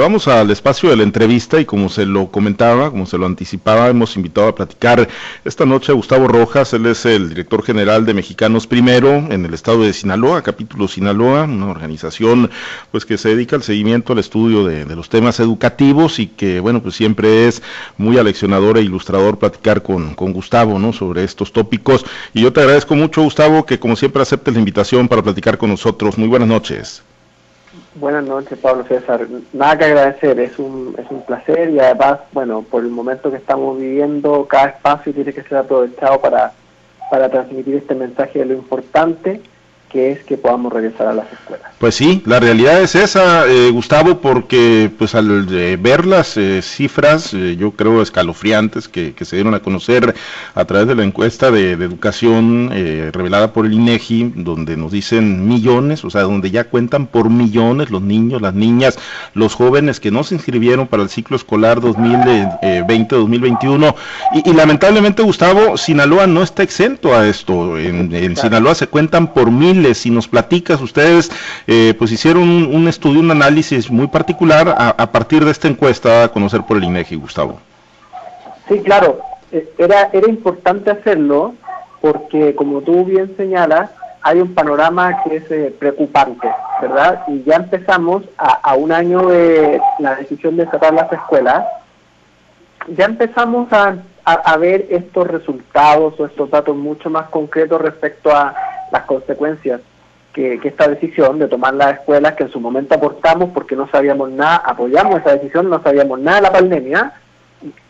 Vamos al espacio de la entrevista y como se lo comentaba, como se lo anticipaba, hemos invitado a platicar esta noche a Gustavo Rojas, él es el director general de Mexicanos Primero en el estado de Sinaloa, capítulo Sinaloa, una organización pues que se dedica al seguimiento, al estudio de, los temas educativos y que bueno pues siempre es muy aleccionador e ilustrador platicar con, con Gustavo, ¿no? Sobre estos tópicos y yo te agradezco mucho Gustavo que como siempre aceptes la invitación para platicar con nosotros. Muy buenas noches. Buenas noches, Pablo César. Nada que agradecer, es un, es un placer y además, bueno, por el momento que estamos viviendo, cada espacio tiene que ser aprovechado para, para transmitir este mensaje de lo importante que es que podamos regresar a las escuelas. Pues sí, la realidad es esa, eh, Gustavo, porque pues al eh, ver las eh, cifras, yo creo escalofriantes que, se dieron a conocer a través de la encuesta de, educación revelada por el INEGI, donde nos dicen millones, o sea, donde ya cuentan por millones los niños, las niñas, los jóvenes que no se inscribieron para el ciclo escolar 2020-2021, y, lamentablemente, Gustavo, Sinaloa no está exento a esto. En, en Sinaloa se cuentan por mil si nos platicas, ustedes eh, pues hicieron un, estudio, un análisis muy particular a, partir de esta encuesta a conocer por el INEGI, Gustavo. Sí, claro, eh, era, era importante hacerlo porque como tú bien señalas, hay un panorama que es eh, preocupante, ¿verdad? Y ya empezamos a, un año de la decisión de cerrar las escuelas, ya empezamos a, a, ver estos resultados o estos datos mucho más concretos respecto a las consecuencias que, esta decisión de tomar las escuelas, que en su momento aportamos porque no sabíamos nada, apoyamos esa decisión, no sabíamos nada de la pandemia,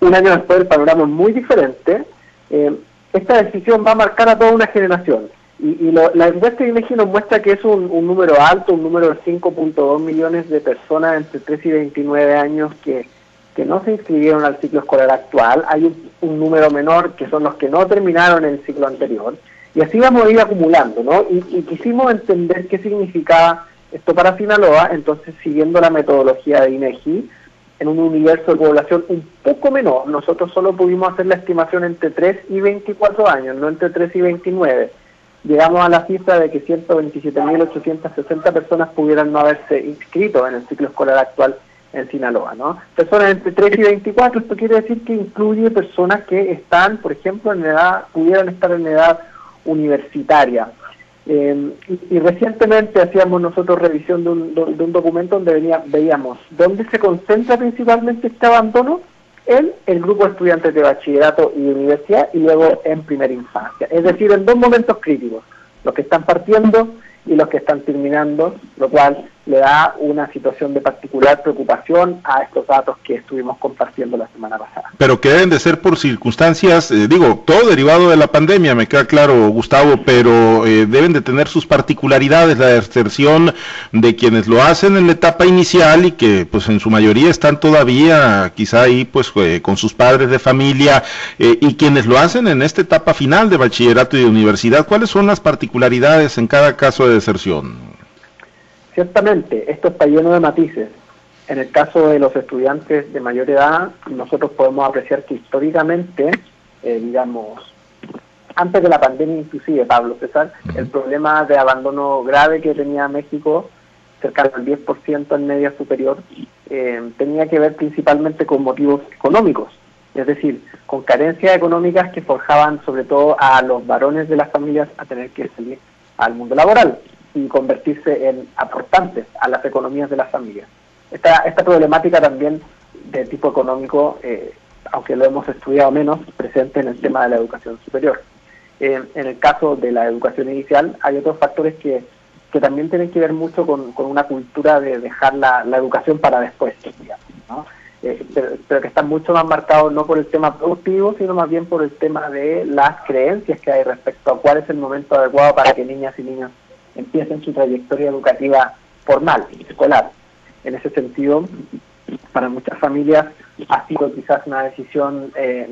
un año después el panorama es muy diferente, eh, esta decisión va a marcar a toda una generación. Y, la encuesta de nos muestra que es un, número alto, un número de 5.2 millones de personas entre 3 y 29 años que, que no se inscribieron al ciclo escolar actual. Hay un, un número menor que son los que no terminaron el ciclo anterior. Y así vamos a ir acumulando, ¿no? Y, quisimos entender qué significaba esto para Sinaloa, entonces siguiendo la metodología de INEGI, en un universo de población un poco menor, nosotros solo pudimos hacer la estimación entre 3 y 24 años, no entre 3 y 29. Llegamos a la cifra de que 127.860 personas pudieran no haberse inscrito en el ciclo escolar actual en Sinaloa, ¿no? Personas entre 3 y 24, esto quiere decir que incluye personas que están, por ejemplo, en edad, pudieran estar en edad universitaria. Eh, y, recientemente hacíamos nosotros revisión de un, de un documento donde venía, veíamos dónde se concentra principalmente este abandono en el grupo de estudiantes de bachillerato y universidad y luego en primera infancia. Es decir, en dos momentos críticos, los que están partiendo y los que están terminando, lo cual le da una situación de particular preocupación a estos datos que estuvimos compartiendo la semana pasada. Pero que deben de ser por circunstancias, eh, digo, todo derivado de la pandemia, me queda claro, Gustavo, pero eh, deben de tener sus particularidades, la deserción de quienes lo hacen en la etapa inicial y que pues en su mayoría están todavía quizá ahí pues eh, con sus padres de familia y quienes lo hacen en esta etapa final de bachillerato y de universidad, ¿cuáles son las particularidades en cada caso de deserción? Ciertamente, esto está lleno de matices. En el caso de los estudiantes de mayor edad, nosotros podemos apreciar que históricamente, eh, digamos, antes de la pandemia inclusive, Pablo César, el problema de abandono grave que tenía México, cerca del 10% en media superior, eh, tenía que ver principalmente con motivos económicos, es decir, con carencias económicas que forjaban sobre todo a los varones de las familias a tener que salir al mundo laboral y convertirse en aportantes a las economías de las familias. Esta, esta problemática también de tipo económico, eh, aunque lo hemos estudiado menos, presente en el tema de la educación superior. Eh, en el caso de la educación inicial hay otros factores que, que también tienen que ver mucho con, con una cultura de dejar la, la educación para después, digamos, ¿no? Eh, pero, pero, que están mucho más marcados no por el tema productivo, sino más bien por el tema de las creencias que hay respecto a cuál es el momento adecuado para que niñas y niños empiecen su trayectoria educativa formal, escolar. En ese sentido, para muchas familias ha sido quizás una decisión eh,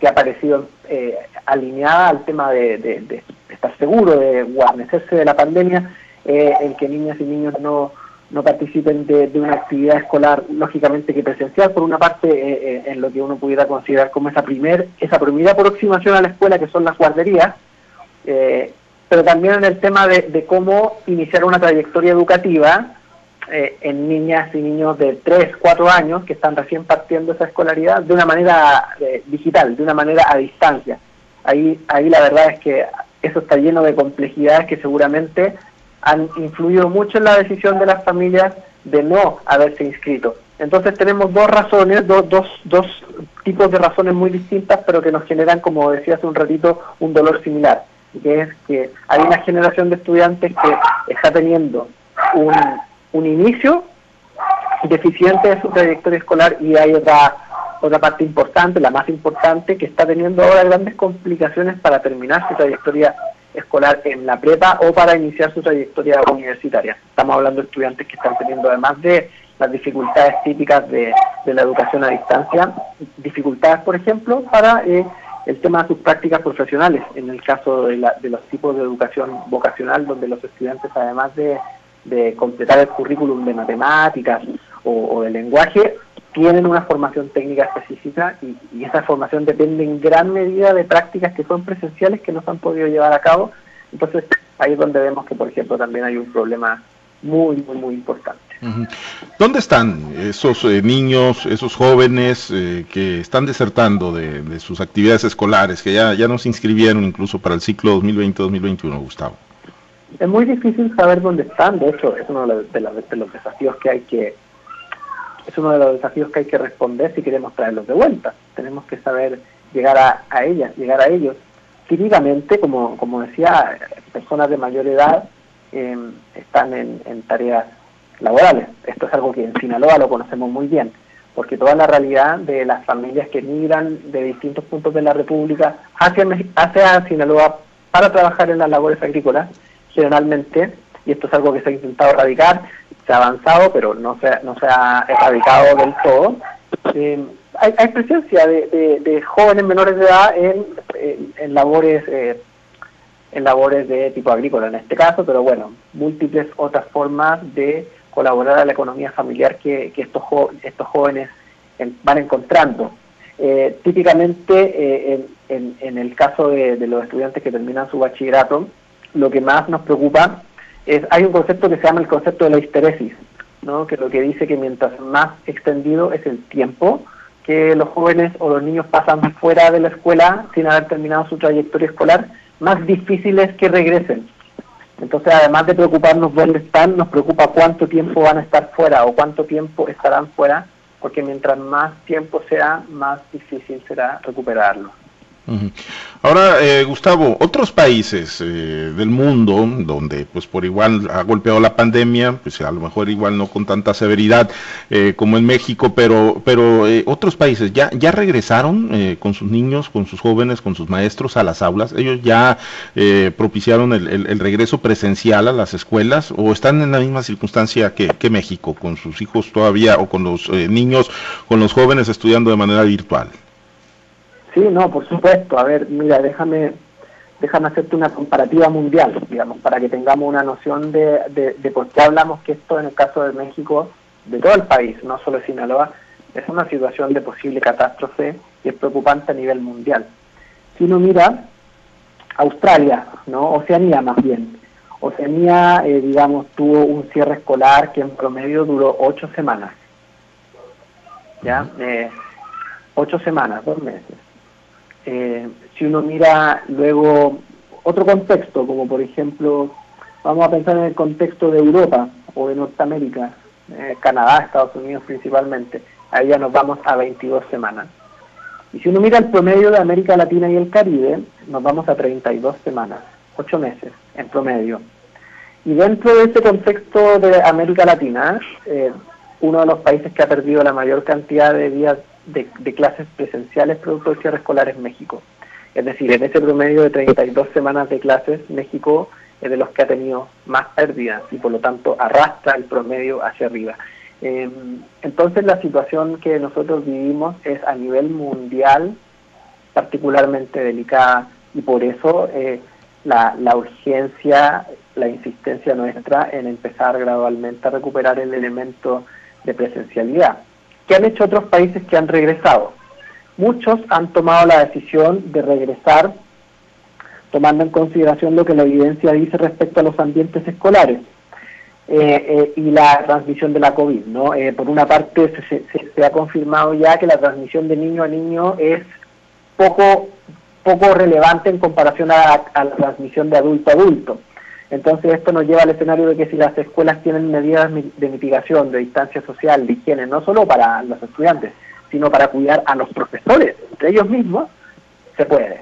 que ha parecido eh, alineada al tema de, estar seguro, de guarnecerse de la pandemia, eh, en que niñas y niños no, no participen de, una actividad escolar, lógicamente que presencial, por una parte, en lo que uno pudiera considerar como esa, primer, esa primera aproximación a la escuela, que son las guarderías, pero también en el tema de, cómo iniciar una trayectoria educativa eh, en niñas y niños de 3, 4 años que están recién partiendo esa escolaridad de una manera eh, digital, de una manera a distancia. Ahí, ahí la verdad es que eso está lleno de complejidades que seguramente han influido mucho en la decisión de las familias de no haberse inscrito. Entonces tenemos dos razones, dos, dos, dos tipos de razones muy distintas, pero que nos generan, como decía hace un ratito, un dolor similar, que es que hay una generación de estudiantes que está teniendo un, un inicio deficiente de su trayectoria escolar y hay otra otra parte importante, la más importante, que está teniendo ahora grandes complicaciones para terminar su trayectoria escolar en la prepa o para iniciar su trayectoria universitaria. Estamos hablando de estudiantes que están teniendo, además de las dificultades típicas de, la educación a distancia, dificultades, por ejemplo, para eh, el tema de sus prácticas profesionales, en el caso de, de los tipos de educación vocacional, donde los estudiantes, además de de completar el currículum de matemáticas o, de lenguaje, tienen una formación técnica específica y, esa formación depende en gran medida de prácticas que son presenciales que no se han podido llevar a cabo. Entonces, ahí es donde vemos que, por ejemplo, también hay un problema muy, muy, muy importante. ¿Dónde están esos eh, niños, esos jóvenes eh, que están desertando de, sus actividades escolares, que ya, ya no se inscribieron incluso para el ciclo 2020-2021, Gustavo? es muy difícil saber dónde están, de hecho es uno de los, desafíos que hay que es uno de los desafíos que hay que responder si queremos traerlos de vuelta. Tenemos que saber llegar a, a ellas, llegar a ellos. Típicamente, como, como decía, personas de mayor edad em, están en, tareas laborales. Esto es algo que en Sinaloa lo conocemos muy bien, porque toda la realidad de las familias que migran de distintos puntos de la República hacia, hacia Sinaloa para trabajar en las labores agrícolas generalmente, y esto es algo que se ha intentado erradicar, se ha avanzado, pero no se, no se ha erradicado del todo. Eh, hay, hay, presencia de, de, jóvenes menores de edad en, en, labores eh, en labores de tipo agrícola en este caso, pero bueno, múltiples otras formas de colaborar a la economía familiar que, estos, estos jóvenes van encontrando. Eh, típicamente, en, en, en, el caso de, de, los estudiantes que terminan su bachillerato, lo que más nos preocupa es, hay un concepto que se llama el concepto de la histeresis, ¿no? que lo que dice que mientras más extendido es el tiempo que los jóvenes o los niños pasan fuera de la escuela sin haber terminado su trayectoria escolar, más difícil es que regresen. Entonces, además de preocuparnos dónde están, nos preocupa cuánto tiempo van a estar fuera o cuánto tiempo estarán fuera, porque mientras más tiempo sea, más difícil será recuperarlo. Ahora, eh, Gustavo, otros países eh, del mundo donde, pues, por igual ha golpeado la pandemia, pues a lo mejor igual no con tanta severidad eh, como en México, pero, pero otros países ya ya regresaron con sus niños, con sus jóvenes, con sus maestros a las aulas. Ellos ya propiciaron el, regreso presencial a las escuelas o están en la misma circunstancia que, que México, con sus hijos todavía o con los niños, con los jóvenes estudiando de manera virtual. Sí, no, por supuesto. A ver, mira, déjame déjame hacerte una comparativa mundial, digamos, para que tengamos una noción de, de, por qué hablamos que esto en el caso de México, de todo el país, no solo de Sinaloa, es una situación de posible catástrofe y es preocupante a nivel mundial. Si uno mira Australia, ¿no? Oceanía más bien. Oceanía, eh, digamos, tuvo un cierre escolar que en promedio duró ocho semanas. ¿Ya? Eh, ocho semanas, dos meses. Eh, si uno mira luego otro contexto, como por ejemplo, vamos a pensar en el contexto de Europa o de Norteamérica, eh, Canadá, Estados Unidos principalmente, ahí ya nos vamos a 22 semanas. Y si uno mira el promedio de América Latina y el Caribe, nos vamos a 32 semanas, 8 meses en promedio. Y dentro de ese contexto de América Latina, eh, uno de los países que ha perdido la mayor cantidad de días de, clases presenciales producto del cierre escolar en México. Es decir, en ese promedio de 32 semanas de clases, México es de los que ha tenido más pérdidas y por lo tanto arrastra el promedio hacia arriba. Em, entonces la situación que nosotros vivimos es a nivel mundial particularmente delicada y por eso eh, la, la urgencia, la insistencia nuestra en empezar gradualmente a recuperar el elemento de presencialidad. ¿Qué han hecho otros países que han regresado? Muchos han tomado la decisión de regresar tomando en consideración lo que la evidencia dice respecto a los ambientes escolares. y la transmisión de la COVID. ¿no? por una parte, se, ha confirmado ya que la transmisión de niño a niño es poco, poco relevante en comparación a la transmisión de adulto a adulto. Entonces esto nos lleva al escenario de que si las escuelas tienen medidas de mitigación, de distancia social, de higiene, no solo para los estudiantes, sino para cuidar a los profesores, entre ellos mismos, se puede.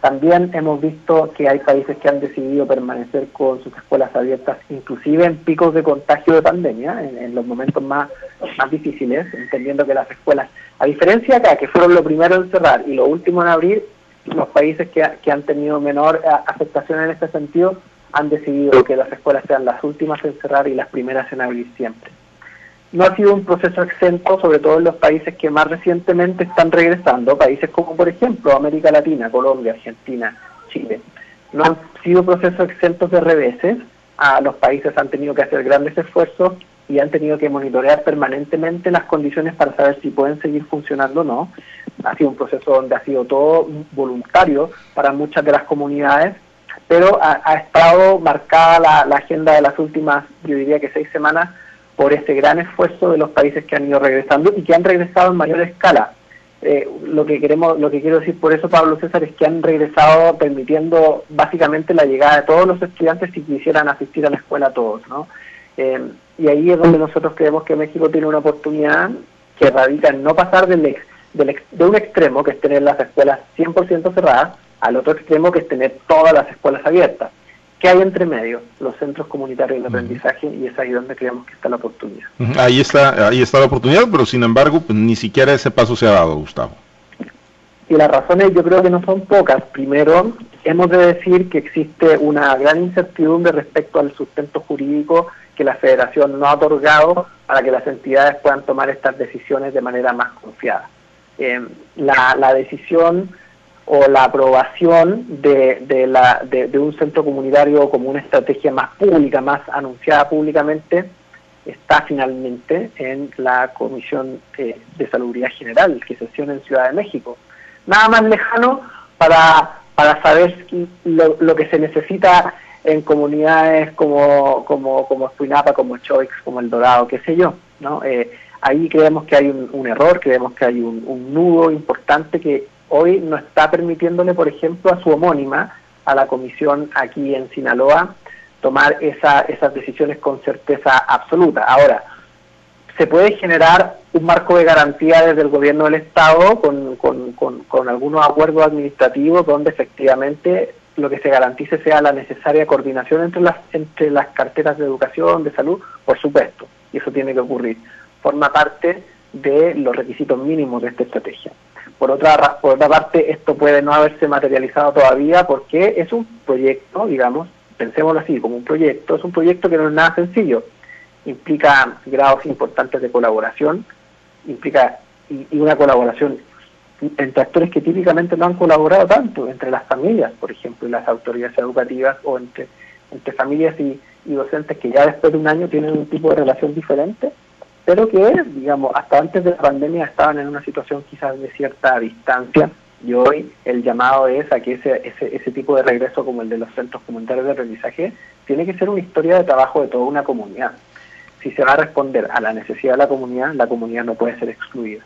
También hemos visto que hay países que han decidido permanecer con sus escuelas abiertas, inclusive en picos de contagio de pandemia, en, los momentos más, más difíciles, entendiendo que las escuelas, a diferencia acá, que fueron lo primero en cerrar y lo último en abrir, los países que, que han tenido menor eh, afectación en este sentido han decidido que las escuelas sean las últimas en cerrar y las primeras en abrir siempre. No ha sido un proceso exento, sobre todo en los países que más recientemente están regresando, países como por ejemplo América Latina, Colombia, Argentina, Chile. No han sido procesos exentos de reveses, a los países han tenido que hacer grandes esfuerzos y han tenido que monitorear permanentemente las condiciones para saber si pueden seguir funcionando o no. Ha sido un proceso donde ha sido todo voluntario para muchas de las comunidades pero ha, estado marcada la, agenda de las últimas, yo diría que seis semanas, por ese gran esfuerzo de los países que han ido regresando y que han regresado en mayor escala. Eh, lo que queremos, lo que quiero decir por eso, Pablo César, es que han regresado permitiendo básicamente la llegada de todos los estudiantes si quisieran asistir a la escuela todos, ¿no? Eh, y ahí es donde nosotros creemos que México tiene una oportunidad que radica en no pasar del, del de un extremo, que es tener las escuelas 100% cerradas, al otro extremo que es tener todas las escuelas abiertas. ¿Qué hay entre medio? Los centros comunitarios de aprendizaje y es ahí donde creemos que está la oportunidad. Ahí está, ahí está la oportunidad, pero sin embargo, pues, ni siquiera ese paso se ha dado, Gustavo. Y las razones yo creo que no son pocas. Primero, hemos de decir que existe una gran incertidumbre respecto al sustento jurídico que la federación no ha otorgado para que las entidades puedan tomar estas decisiones de manera más confiada. Eh, la, la decisión o la aprobación de, de, la, de, un centro comunitario como una estrategia más pública, más anunciada públicamente, está finalmente en la Comisión de, Salubridad General que sesiona en Ciudad de México. Nada más lejano para, para saber lo, que se necesita en comunidades como, como, como Espinapa, como Choix, como El Dorado, qué sé yo. ¿no? Eh, ahí creemos que hay un, error, creemos que hay un nudo importante que hoy no está permitiéndole, por ejemplo, a su homónima, a la comisión aquí en Sinaloa, tomar esa, esas decisiones con certeza absoluta. Ahora, se puede generar un marco de garantía desde el gobierno del Estado con, con, algunos acuerdos administrativos donde efectivamente lo que se garantice sea la necesaria coordinación entre las, entre las carteras de educación, de salud, por supuesto, y eso tiene que ocurrir. Forma parte de los requisitos mínimos de esta estrategia. Por otra, por otra parte, esto puede no haberse materializado todavía porque es un proyecto, digamos, pensémoslo así, como un proyecto, es un proyecto que no es nada sencillo, implica grados importantes de colaboración, implica y, una colaboración entre actores que típicamente no han colaborado tanto, entre las familias, por ejemplo, y las autoridades educativas, o entre, entre familias y docentes que ya después de un año tienen un tipo de relación diferente, pero que, digamos, hasta antes de la pandemia estaban en una situación quizás de cierta distancia y hoy el llamado es a que ese, ese, ese tipo de regreso como el de los centros comunitarios de aprendizaje tiene que ser una historia de trabajo de toda una comunidad. Si se va a responder a la necesidad de la comunidad, la comunidad no puede ser excluida.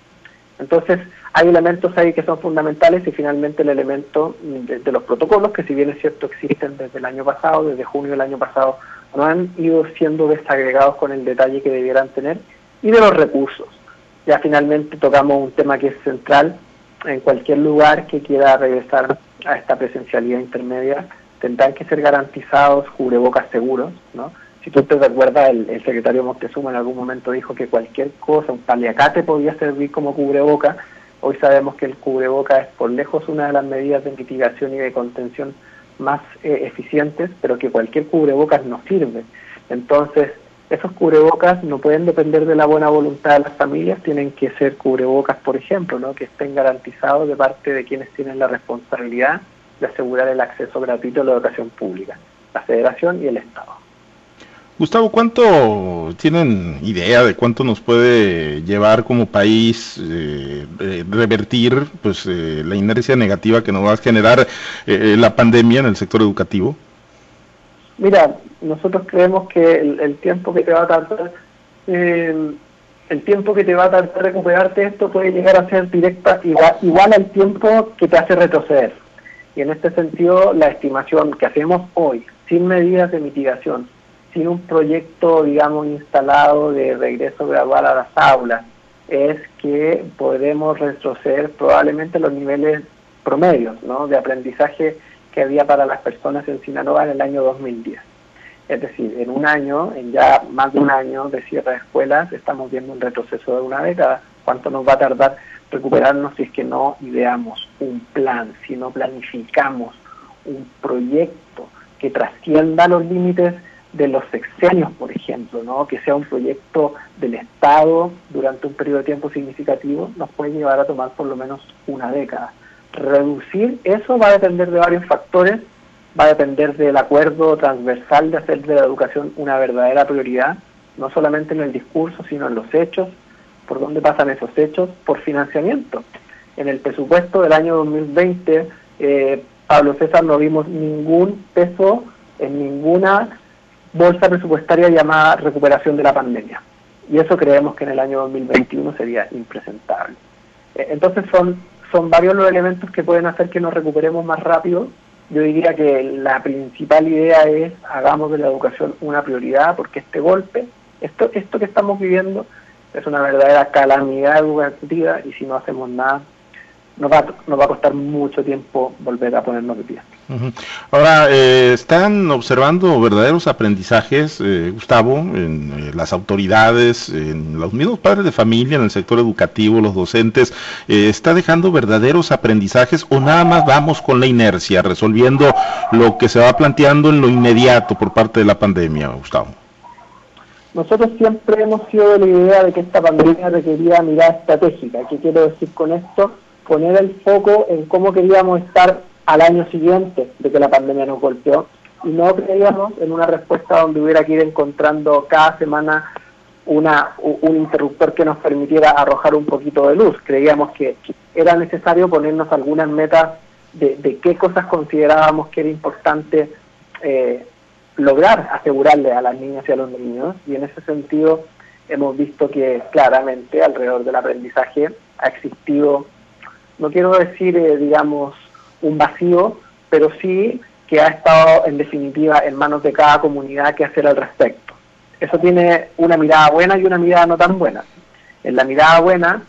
Entonces, hay elementos ahí que son fundamentales y finalmente el elemento de, de, los protocolos, que si bien es cierto existen desde el año pasado, desde junio del año pasado, no han ido siendo desagregados con el detalle que debieran tener y de los recursos. Ya finalmente tocamos un tema que es central en cualquier lugar que quiera regresar a esta presencialidad intermedia, tendrán que ser garantizados cubrebocas seguros, ¿no? Si tú te recuerdas, el, secretario Montezuma en algún momento dijo que cualquier cosa, un paliacate podía servir como cubreboca. Hoy sabemos que el cubreboca es por lejos una de las medidas de mitigación y de contención más eh, eficientes, pero que cualquier cubrebocas no sirve. Entonces, esos cubrebocas no pueden depender de la buena voluntad de las familias, tienen que ser cubrebocas, por ejemplo, ¿no? que estén garantizados de parte de quienes tienen la responsabilidad de asegurar el acceso gratuito a la educación pública, la Federación y el Estado. Gustavo, ¿cuánto tienen idea de cuánto nos puede llevar como país eh, revertir pues eh, la inercia negativa que nos va a generar eh, la pandemia en el sector educativo? Mira, nosotros creemos que el, tiempo que te va a tardar, eh, el tiempo que te va a tardar recuperarte esto puede llegar a ser directa igual, igual al tiempo que te hace retroceder. Y en este sentido, la estimación que hacemos hoy, sin medidas de mitigación, sin un proyecto, digamos, instalado de regreso gradual a las aulas, es que podremos retroceder probablemente los niveles promedios ¿no? de aprendizaje que había para las personas en Sinaloa en el año 2010. Es decir, en un año, en ya más de un año de cierre de escuelas, estamos viendo un retroceso de una década. ¿Cuánto nos va a tardar recuperarnos si es que no ideamos un plan, si no planificamos un proyecto que trascienda los límites de los sexenios, por ejemplo, ¿no? que sea un proyecto del Estado durante un periodo de tiempo significativo, nos puede llevar a tomar por lo menos una década. Reducir eso va a depender de varios factores, va a depender del acuerdo transversal de hacer de la educación una verdadera prioridad, no solamente en el discurso, sino en los hechos, por dónde pasan esos hechos, por financiamiento. En el presupuesto del año 2020, eh, Pablo César, no vimos ningún peso en ninguna bolsa presupuestaria llamada recuperación de la pandemia. Y eso creemos que en el año 2021 sería impresentable. Eh, entonces son, son varios los elementos que pueden hacer que nos recuperemos más rápido. Yo diría que la principal idea es hagamos de la educación una prioridad porque este golpe, esto, esto que estamos viviendo es una verdadera calamidad educativa y si no hacemos nada nos va, nos va a costar mucho tiempo volver a ponernos de pie. Ahora, eh, ¿están observando verdaderos aprendizajes, eh, Gustavo, en eh, las autoridades, en los mismos padres de familia, en el sector educativo, los docentes? ¿Está dejando verdaderos aprendizajes o nada más vamos con la inercia, resolviendo lo que se va planteando en lo inmediato por parte de la pandemia, Gustavo? Nosotros siempre hemos sido de la idea de que esta pandemia requería mirada estratégica. ¿Qué quiero decir con esto? Poner el foco en cómo queríamos estar al año siguiente de que la pandemia nos golpeó y no creíamos en una respuesta donde hubiera que ir encontrando cada semana una, un interruptor que nos permitiera arrojar un poquito de luz. Creíamos que era necesario ponernos algunas metas de, qué cosas considerábamos que era importante eh, lograr asegurarle a las niñas y a los niños y en ese sentido hemos visto que claramente alrededor del aprendizaje ha existido no quiero decir, eh, digamos, un vacío, pero sí que ha estado en definitiva en manos de cada comunidad que hacer al respecto. Eso tiene una mirada buena y una mirada no tan buena. En la mirada buena,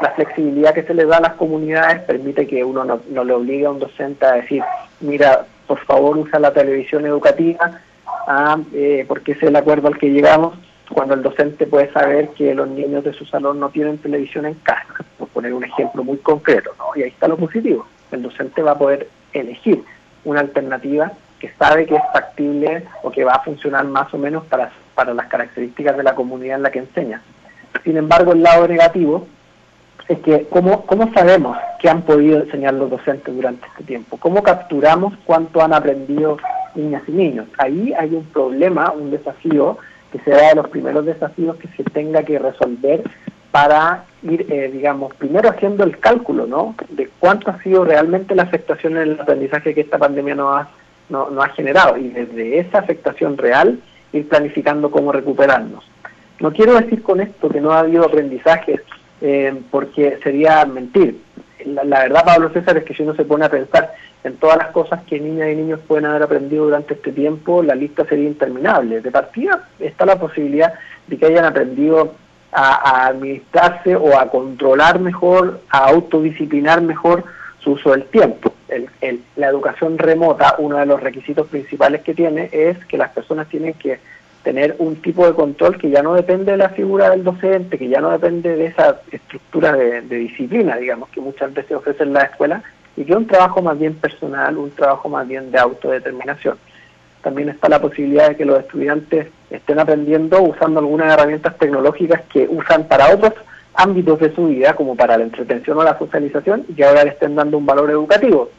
la flexibilidad que se le da a las comunidades permite que uno no, le obligue a un docente a decir, mira, por favor usa la televisión educativa, ah, eh, porque es el acuerdo al que llegamos, cuando el docente puede saber que los niños de su salón no tienen televisión en casa, por poner un ejemplo muy concreto, ¿no? Y ahí está lo positivo. El docente va a poder elegir una alternativa que sabe que es factible o que va a funcionar más o menos para, para las características de la comunidad en la que enseña. Sin embargo, el lado negativo es que ¿cómo, cómo sabemos qué han podido enseñar los docentes durante este tiempo? ¿Cómo capturamos cuánto han aprendido niñas y niños? Ahí hay un problema, un desafío que sea de los primeros desafíos que se tenga que resolver para ir, eh, digamos, primero haciendo el cálculo, ¿no? De cuánto ha sido realmente la afectación en el aprendizaje que esta pandemia nos ha, no, ha generado y desde esa afectación real ir planificando cómo recuperarnos. No quiero decir con esto que no ha habido aprendizaje, eh, porque sería mentir. La, la, verdad, Pablo César, es que si uno se pone a pensar en todas las cosas que niñas y niños pueden haber aprendido durante este tiempo, la lista sería interminable. De partida está la posibilidad de que hayan aprendido a, administrarse o a controlar mejor, a autodisciplinar mejor su uso del tiempo. la educación remota, uno de los requisitos principales que tiene es que las personas tienen que tener un tipo de control que ya no depende de la figura del docente, que ya no depende de esa estructura de, disciplina, digamos, que muchas veces ofrecen la escuela, y que un trabajo más bien personal, un trabajo más bien de autodeterminación. También está la posibilidad de que los estudiantes estén aprendiendo usando algunas herramientas tecnológicas que usan para otros ámbitos de su vida, como para la entretención o la socialización, y que ahora le estén dando un valor educativo.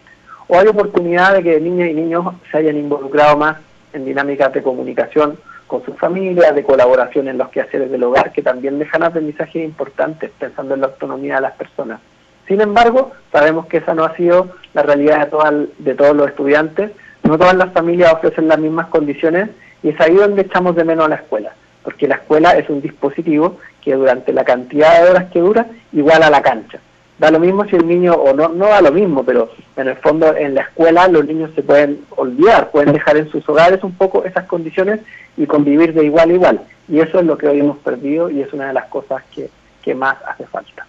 O hay oportunidad de que niñas y niños se hayan involucrado más en dinámicas de comunicación con sus familias, de colaboración en los quehaceres del hogar, que también dejan aprendizajes importantes, pensando en la autonomía de las personas. Sin embargo, sabemos que esa no ha sido la realidad de, de todos los estudiantes, no no todas las familias ofrecen las mismas condiciones y es ahí donde echamos de menos a la escuela, porque la escuela es un dispositivo que durante la cantidad de horas que dura igual a la cancha. Da lo mismo si el niño, o no, no da lo mismo, pero en el fondo en la escuela los niños se pueden olvidar, pueden dejar en sus hogares un poco esas condiciones y convivir de igual a igual. Y eso es lo que hoy hemos perdido y es una de las cosas que, que más hace falta.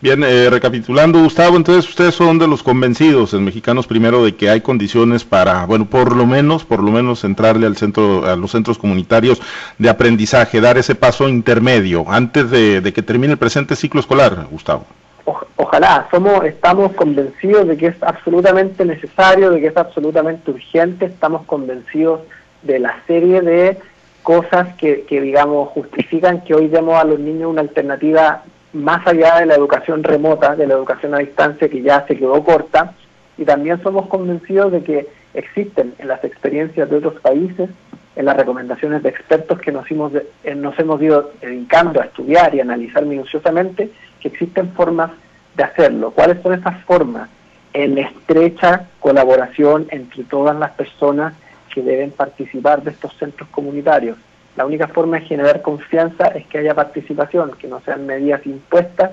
Bien, eh, recapitulando, Gustavo, entonces ustedes son de los convencidos en Mexicanos Primero de que hay condiciones para, bueno, por lo menos, por lo menos entrarle al centro, a los centros comunitarios de aprendizaje, dar ese paso intermedio antes de, que termine el presente ciclo escolar, Gustavo. Ojalá, somos, estamos convencidos de que es absolutamente necesario, de que es absolutamente urgente, estamos convencidos de la serie de cosas que, digamos, justifican que hoy demos a los niños una alternativa más allá de la educación remota, de la educación a distancia que ya se quedó corta, y también somos convencidos de que existen en las experiencias de otros países, en las recomendaciones de expertos que nos hemos, eh, nos hemos ido dedicando a estudiar y analizar minuciosamente, que existen formas de hacerlo. ¿Cuáles son esas formas? En estrecha colaboración entre todas las personas que deben participar de estos centros comunitarios. La única forma de generar confianza es que haya participación, que no sean medidas impuestas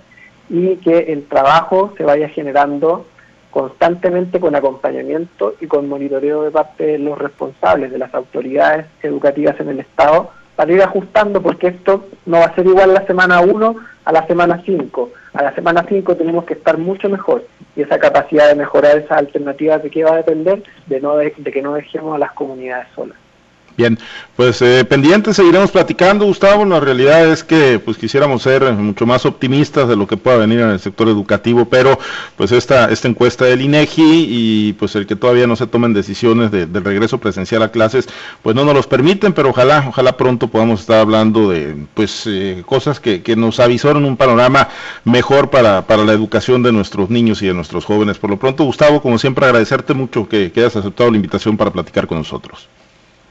y que el trabajo se vaya generando constantemente con acompañamiento y con monitoreo de parte de los responsables, de las autoridades educativas en el Estado, para ir ajustando, porque esto no va a ser igual la semana 1 a la semana 5. A la semana 5 tenemos que estar mucho mejor y esa capacidad de mejorar esas alternativas de qué va a depender de, no de que no dejemos a las comunidades solas. Bien, pues eh, pendientes seguiremos platicando, Gustavo. La realidad es que pues quisiéramos ser mucho más optimistas de lo que pueda venir en el sector educativo, pero pues esta esta encuesta del INEGI y pues el que todavía no se tomen decisiones de, del regreso presencial a clases, pues no nos los permiten, pero ojalá ojalá pronto podamos estar hablando de pues eh, cosas que, que nos avisaron un panorama mejor para, para la educación de nuestros niños y de nuestros jóvenes. Por lo pronto, Gustavo, como siempre, agradecerte mucho que, que hayas aceptado la invitación para platicar con nosotros.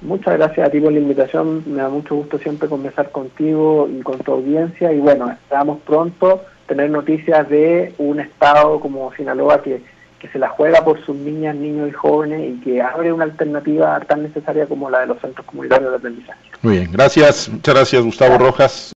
Muchas gracias a ti por la invitación, me da mucho gusto siempre conversar contigo y con tu audiencia y bueno, esperamos pronto tener noticias de un estado como Sinaloa que, que se la juega por sus niñas, niños y jóvenes y que abre una alternativa tan necesaria como la de los centros comunitarios de aprendizaje. Muy bien, gracias, muchas gracias Gustavo Rojas.